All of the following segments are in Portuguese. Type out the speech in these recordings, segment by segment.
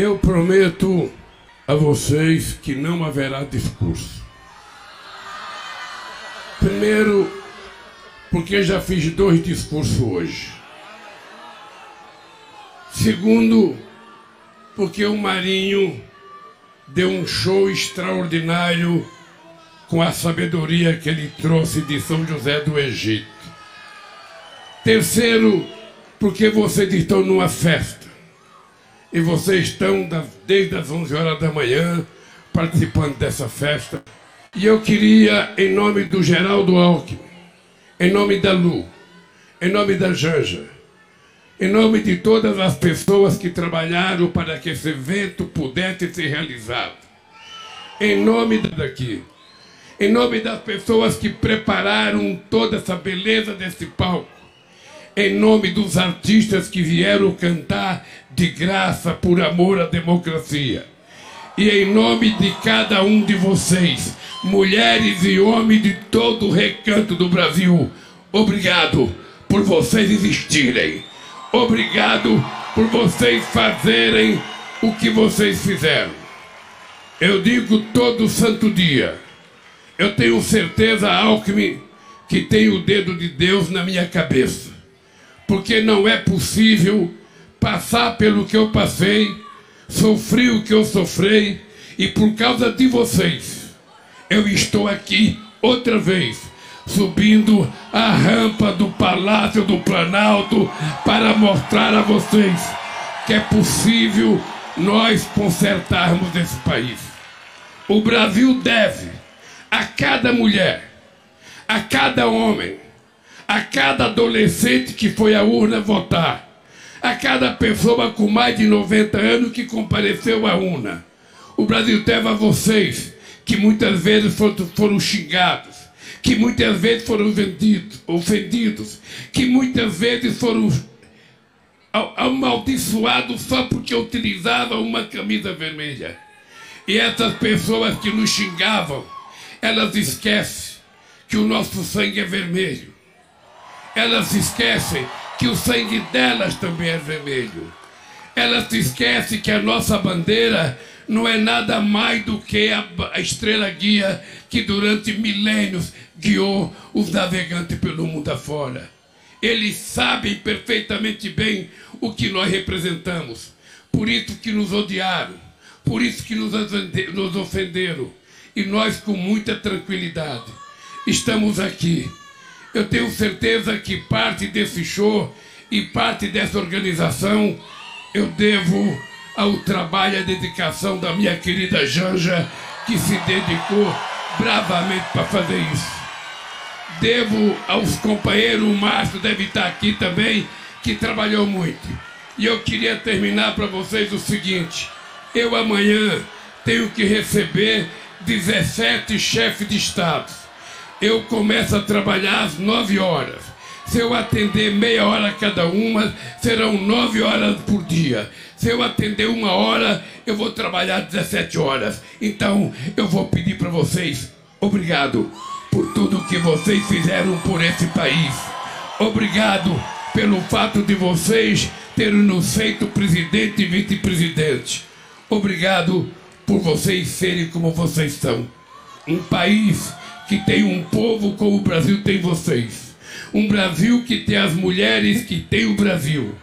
Eu prometo a vocês que não haverá discurso. Primeiro, porque já fiz dois discursos hoje. Segundo, porque o Marinho deu um show extraordinário com a sabedoria que ele trouxe de São José do Egito. Terceiro, porque vocês estão numa festa. E vocês estão desde as 11 horas da manhã participando dessa festa. E eu queria, em nome do Geraldo Alckmin, em nome da Lu, em nome da Janja, em nome de todas as pessoas que trabalharam para que esse evento pudesse ser realizado, em nome daqui, em nome das pessoas que prepararam toda essa beleza desse palco, em nome dos artistas que vieram cantar de graça por amor à democracia. E em nome de cada um de vocês, mulheres e homens de todo o recanto do Brasil, obrigado por vocês existirem. Obrigado por vocês fazerem o que vocês fizeram. Eu digo todo santo dia. Eu tenho certeza, Alckmin, que tem o dedo de Deus na minha cabeça. Porque não é possível passar pelo que eu passei, sofri o que eu sofri, e por causa de vocês, eu estou aqui outra vez, subindo a rampa do Palácio do Planalto para mostrar a vocês que é possível nós consertarmos esse país. O Brasil deve a cada mulher, a cada homem, a cada adolescente que foi à urna votar, a cada pessoa com mais de 90 anos que compareceu à urna. O Brasil deve a vocês que muitas vezes foram xingados, que muitas vezes foram vendidos, ofendidos, que muitas vezes foram amaldiçoados só porque utilizavam uma camisa vermelha. E essas pessoas que nos xingavam, elas esquecem que o nosso sangue é vermelho. Elas esquecem que o sangue delas também é vermelho. Elas esquecem que a nossa bandeira não é nada mais do que a, a estrela guia que durante milênios guiou os navegantes pelo mundo afora. Eles sabem perfeitamente bem o que nós representamos. Por isso que nos odiaram, por isso que nos ofenderam. E nós, com muita tranquilidade, estamos aqui. Eu tenho certeza que parte desse show e parte dessa organização eu devo ao trabalho e à dedicação da minha querida Janja, que se dedicou bravamente para fazer isso. Devo aos companheiros, o Márcio deve estar aqui também, que trabalhou muito. E eu queria terminar para vocês o seguinte: eu amanhã tenho que receber 17 chefes de Estado. Eu começo a trabalhar às 9 horas. Se eu atender meia hora cada uma, serão nove horas por dia. Se eu atender uma hora, eu vou trabalhar 17 horas. Então, eu vou pedir para vocês, obrigado por tudo que vocês fizeram por esse país. Obrigado pelo fato de vocês terem nos feito presidente e vice-presidente. Obrigado por vocês serem como vocês são. Um país que tem um povo como o Brasil tem vocês. Um Brasil que tem as mulheres que tem o Brasil.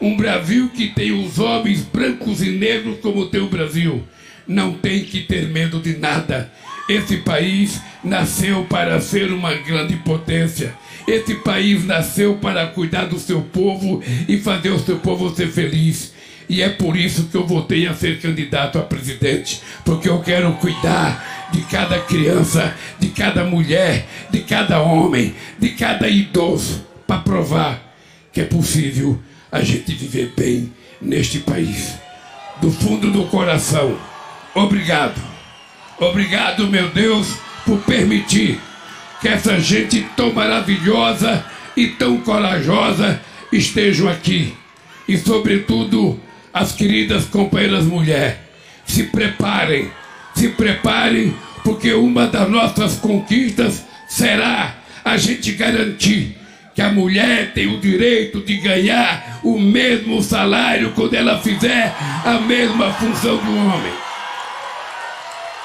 Um Brasil que tem os homens brancos e negros como tem o Brasil. Não tem que ter medo de nada. Esse país nasceu para ser uma grande potência. Esse país nasceu para cuidar do seu povo e fazer o seu povo ser feliz. E é por isso que eu voltei a ser candidato a presidente, porque eu quero cuidar de cada criança, de cada mulher, de cada homem, de cada idoso, para provar que é possível a gente viver bem neste país. Do fundo do coração, obrigado. Obrigado, meu Deus, por permitir que essa gente tão maravilhosa e tão corajosa estejam aqui. E, sobretudo, as queridas companheiras mulheres, se preparem, se preparem, porque uma das nossas conquistas será a gente garantir que a mulher tem o direito de ganhar o mesmo salário quando ela fizer a mesma função do homem.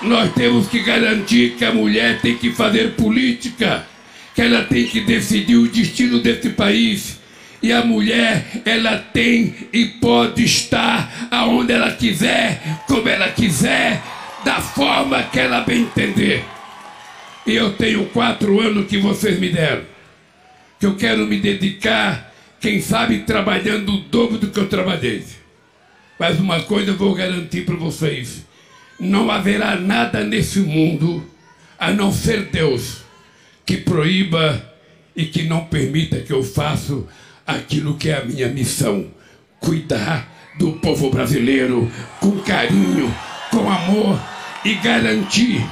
Nós temos que garantir que a mulher tem que fazer política, que ela tem que decidir o destino desse país. E a mulher, ela tem e pode estar aonde ela quiser, como ela quiser, da forma que ela bem entender. E eu tenho quatro anos que vocês me deram que eu quero me dedicar, quem sabe trabalhando o dobro do que eu trabalhei. Mas uma coisa eu vou garantir para vocês: não haverá nada nesse mundo, a não ser Deus, que proíba e que não permita que eu faça aquilo que é a minha missão: cuidar do povo brasileiro com carinho, com amor e garantir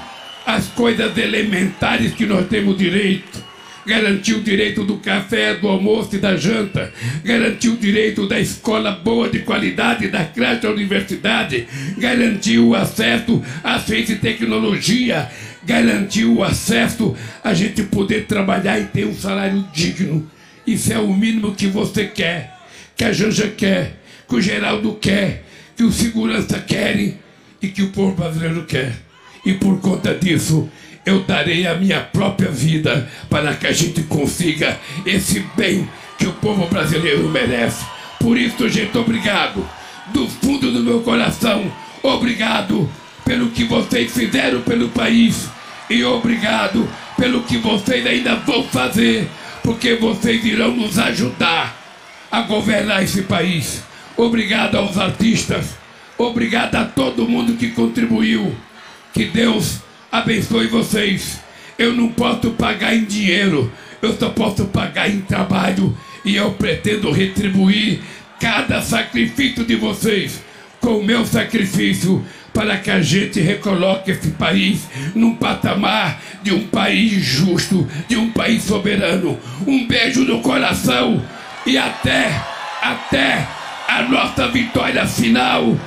as coisas elementares que nós temos direito. Garantiu o direito do café, do almoço e da janta, garantiu o direito da escola boa de qualidade, da creche à universidade, garantiu o acesso à ciência e tecnologia, garantiu o acesso a gente poder trabalhar e ter um salário digno. Isso é o mínimo que você quer, que a Janja quer, que o Geraldo quer, que o segurança querem e que o povo brasileiro quer. E por conta disso, eu darei a minha própria vida para que a gente consiga esse bem que o povo brasileiro merece. Por isso, gente, obrigado. Do fundo do meu coração, obrigado pelo que vocês fizeram pelo país e obrigado pelo que vocês ainda vão fazer, porque vocês irão nos ajudar a governar esse país. Obrigado aos artistas, obrigado a todo mundo que contribuiu. Que Deus abençoe vocês. Eu não posso pagar em dinheiro, eu só posso pagar em trabalho e eu pretendo retribuir cada sacrifício de vocês com o meu sacrifício para que a gente recoloque esse país num patamar de um país justo, de um país soberano. Um beijo no coração e até, até a nossa vitória final,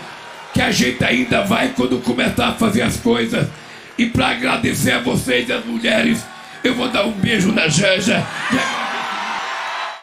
que a gente ainda vai quando começar a fazer as coisas e para agradecer a vocês, as mulheres, eu vou dar um beijo na Janja.